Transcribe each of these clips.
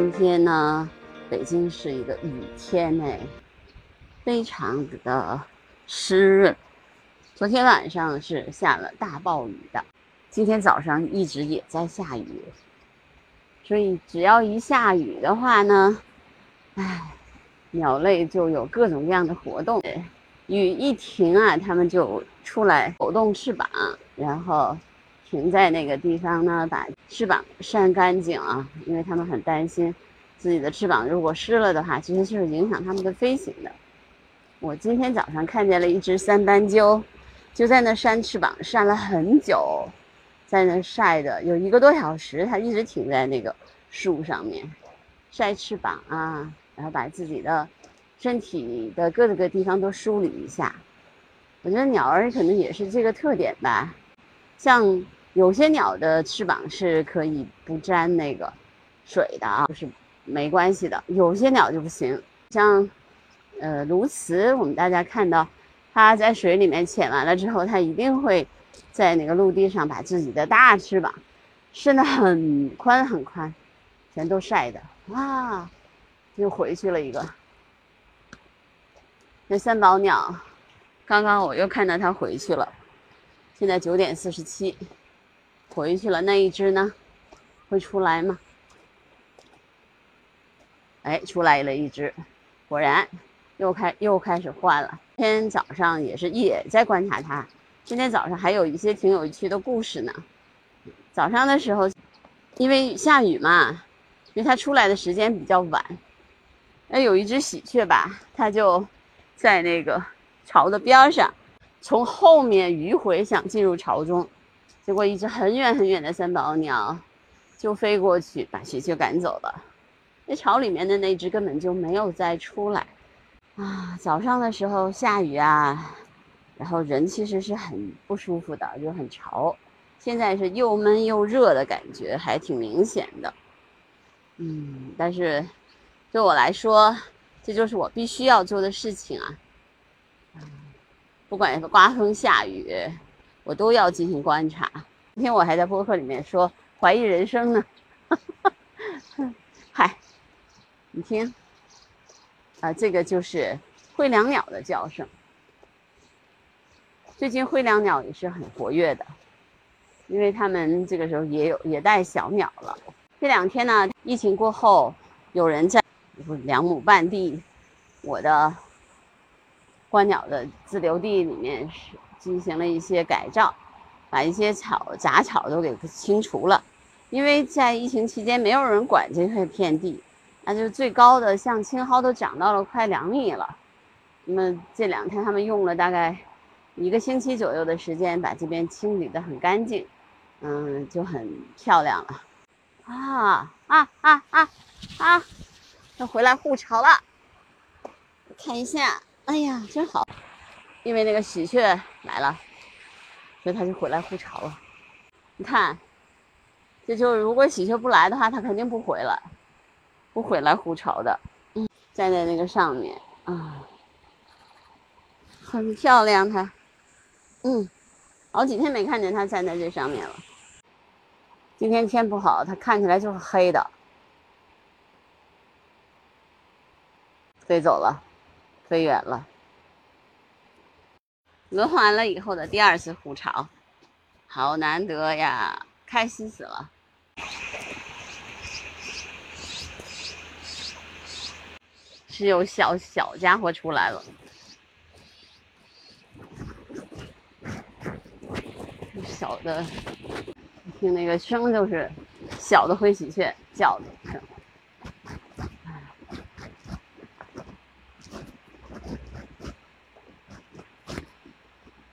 今天呢，北京是一个雨天哎，非常的湿润。昨天晚上是下了大暴雨的，今天早上一直也在下雨，所以只要一下雨的话呢，唉，鸟类就有各种各样的活动。雨一停啊，它们就出来抖动翅膀，然后。停在那个地方呢，把翅膀扇干净啊，因为他们很担心自己的翅膀如果湿了的话，其实就是影响他们的飞行的。我今天早上看见了一只三斑鸠，就在那扇翅膀，扇了很久，在那晒的有一个多小时，它一直停在那个树上面晒翅膀啊，然后把自己的身体的各个地方都梳理一下。我觉得鸟儿可能也是这个特点吧，像。有些鸟的翅膀是可以不沾那个水的啊，就是没关系的。有些鸟就不行，像呃鸬鹚，我们大家看到它在水里面潜完了之后，它一定会在那个陆地上把自己的大翅膀伸得很宽很宽，全都晒的哇，又回去了一个。那三宝鸟，刚刚我又看到它回去了，现在九点四十七。回去了，那一只呢？会出来吗？哎，出来了一只，果然又开又开始换了。今天早上也是也在观察它。今天早上还有一些挺有趣的故事呢。早上的时候，因为下雨嘛，因为它出来的时间比较晚。哎，有一只喜鹊吧，它就在那个巢的边上，从后面迂回想进入巢中。结果一只很远很远的三宝鸟就飞过去，把喜鹊赶走了。那巢里面的那只根本就没有再出来。啊，早上的时候下雨啊，然后人其实是很不舒服的，就很潮。现在是又闷又热的感觉，还挺明显的。嗯，但是对我来说，这就是我必须要做的事情啊。不管刮风下雨。我都要进行观察。今天我还在播客里面说怀疑人生呢。嗨，你听，啊，这个就是灰椋鸟的叫声。最近灰椋鸟也是很活跃的，因为他们这个时候也有也带小鸟了。这两天呢，疫情过后，有人在两亩半地，我的观鸟的自留地里面是。进行了一些改造，把一些草杂草都给清除了，因为在疫情期间没有人管这块片地，那就最高的像青蒿都长到了快两米了。那么这两天他们用了大概一个星期左右的时间，把这边清理的很干净，嗯，就很漂亮了。啊啊啊啊啊！要回来护巢了，看一下，哎呀，真好。因为那个喜鹊来了，所以它就回来护巢了。你看，这就如果喜鹊不来的话，它肯定不回来，不回来护巢的。嗯，站在那个上面啊，很漂亮。它，嗯，好几天没看见它站在这上面了。今天天不好，它看起来就是黑的，飞走了，飞远了。轮完了以后的第二次护巢，好难得呀，开心死了！是有小小家伙出来了，小的，听那个声就是小的灰喜鹊叫的声。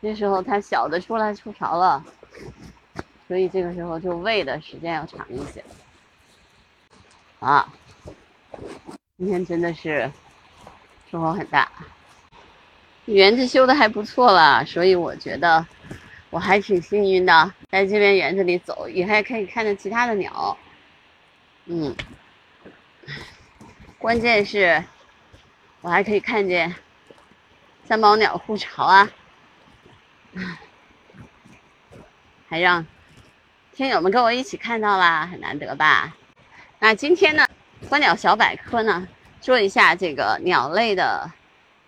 这时候它小的出来出巢了，所以这个时候就喂的时间要长一些。啊，今天真的是收获很大，园子修的还不错了，所以我觉得我还挺幸运的，在这边园子里走也还可以看到其他的鸟。嗯，关键是，我还可以看见三毛鸟护巢啊。还让听友们跟我一起看到啦，很难得吧？那今天呢，观鸟小百科呢，说一下这个鸟类的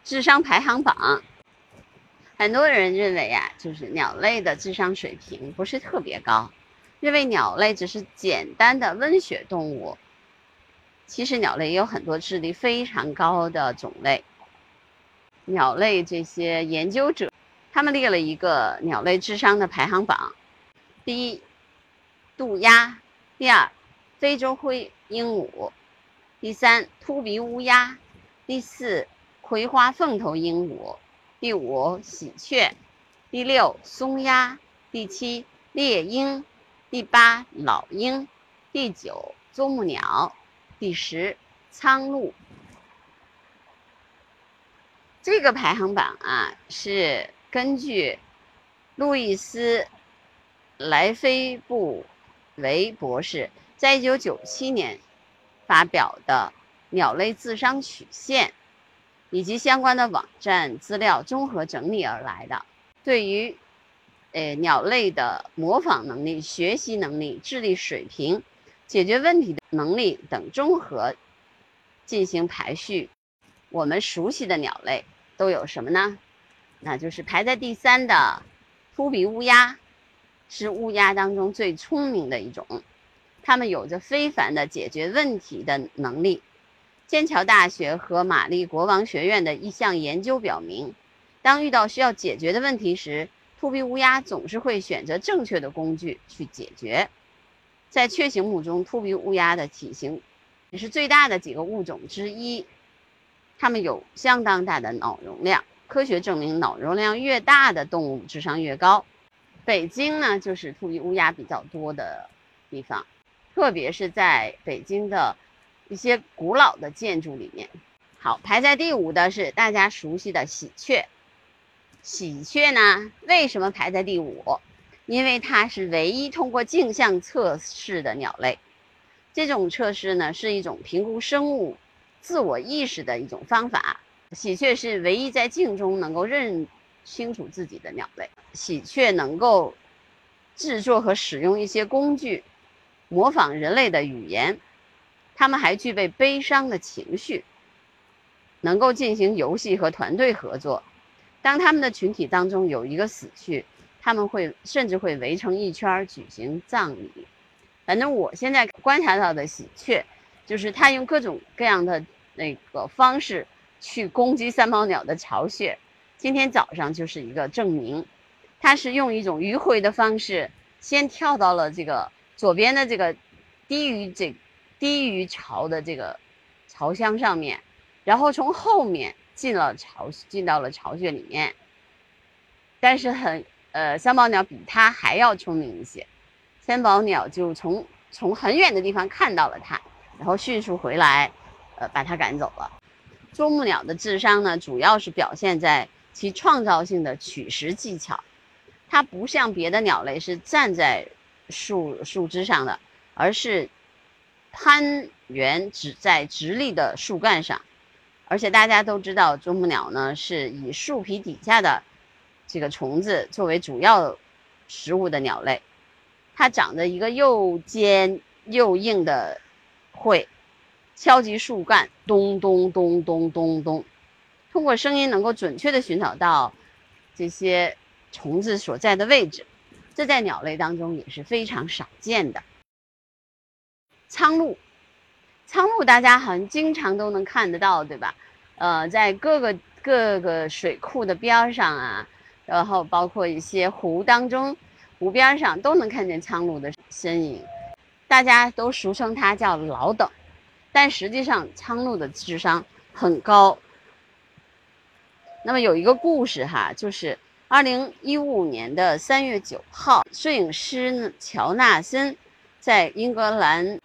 智商排行榜。很多人认为啊，就是鸟类的智商水平不是特别高，认为鸟类只是简单的温血动物。其实鸟类也有很多智力非常高的种类。鸟类这些研究者，他们列了一个鸟类智商的排行榜：第一，渡鸦；第二，非洲灰鹦鹉；第三，秃鼻乌鸦；第四，葵花凤头鹦鹉。第五，喜鹊；第六，松鸦；第七，猎鹰；第八，老鹰；第九，啄木鸟；第十，苍鹭。这个排行榜啊，是根据路易斯·莱菲布维博士在一九九七年发表的鸟类智商曲线。以及相关的网站资料综合整理而来的，对于，呃，鸟类的模仿能力、学习能力、智力水平、解决问题的能力等综合进行排序。我们熟悉的鸟类都有什么呢？那就是排在第三的秃鼻乌鸦，是乌鸦当中最聪明的一种，它们有着非凡的解决问题的能力。剑桥大学和玛丽国王学院的一项研究表明，当遇到需要解决的问题时，秃鼻乌鸦总是会选择正确的工具去解决。在雀形目中，秃鼻乌鸦的体型也是最大的几个物种之一，它们有相当大的脑容量。科学证明，脑容量越大的动物智商越高。北京呢，就是秃鼻乌鸦比较多的地方，特别是在北京的。一些古老的建筑里面，好排在第五的是大家熟悉的喜鹊。喜鹊呢，为什么排在第五？因为它是唯一通过镜像测试的鸟类。这种测试呢，是一种评估生物自我意识的一种方法。喜鹊是唯一在镜中能够认清楚自己的鸟类。喜鹊能够制作和使用一些工具，模仿人类的语言。他们还具备悲伤的情绪，能够进行游戏和团队合作。当他们的群体当中有一个死去，他们会甚至会围成一圈举行葬礼。反正我现在观察到的喜鹊，就是它用各种各样的那个方式去攻击三毛鸟的巢穴。今天早上就是一个证明，它是用一种迂回的方式，先跳到了这个左边的这个低于这。低于巢的这个巢箱上面，然后从后面进了巢，进到了巢穴里面。但是很呃，三宝鸟比它还要聪明一些，三宝鸟就从从很远的地方看到了它，然后迅速回来，呃，把它赶走了。啄木鸟的智商呢，主要是表现在其创造性的取食技巧，它不像别的鸟类是站在树树枝上的，而是。攀援只在直立的树干上，而且大家都知道，啄木鸟呢是以树皮底下的这个虫子作为主要食物的鸟类。它长着一个又尖又硬的喙，敲击树干，咚咚咚咚咚咚，通过声音能够准确地寻找到这些虫子所在的位置。这在鸟类当中也是非常少见的。苍鹭，苍鹭大家好像经常都能看得到，对吧？呃，在各个各个水库的边上啊，然后包括一些湖当中、湖边上都能看见苍鹭的身影。大家都俗称它叫老等，但实际上苍鹭的智商很高。那么有一个故事哈，就是二零一五年的三月九号，摄影师乔纳森在英格兰。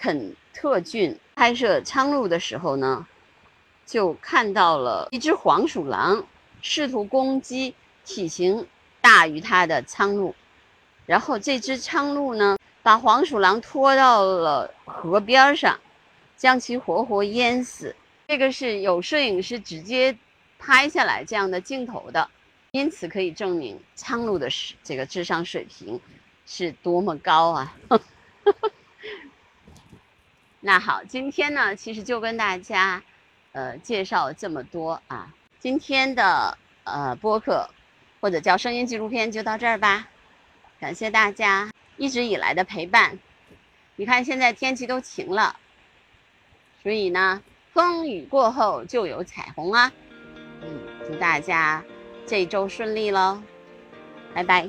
肯特郡拍摄苍鹭的时候呢，就看到了一只黄鼠狼试图攻击体型大于它的苍鹭，然后这只苍鹭呢，把黄鼠狼拖到了河边上，将其活活淹死。这个是有摄影师直接拍下来这样的镜头的，因此可以证明苍鹭的这个智商水平是多么高啊！那好，今天呢，其实就跟大家，呃，介绍这么多啊。今天的呃播客或者叫声音纪录片就到这儿吧。感谢大家一直以来的陪伴。你看现在天气都晴了，所以呢，风雨过后就有彩虹啊。嗯，祝大家这周顺利喽，拜拜。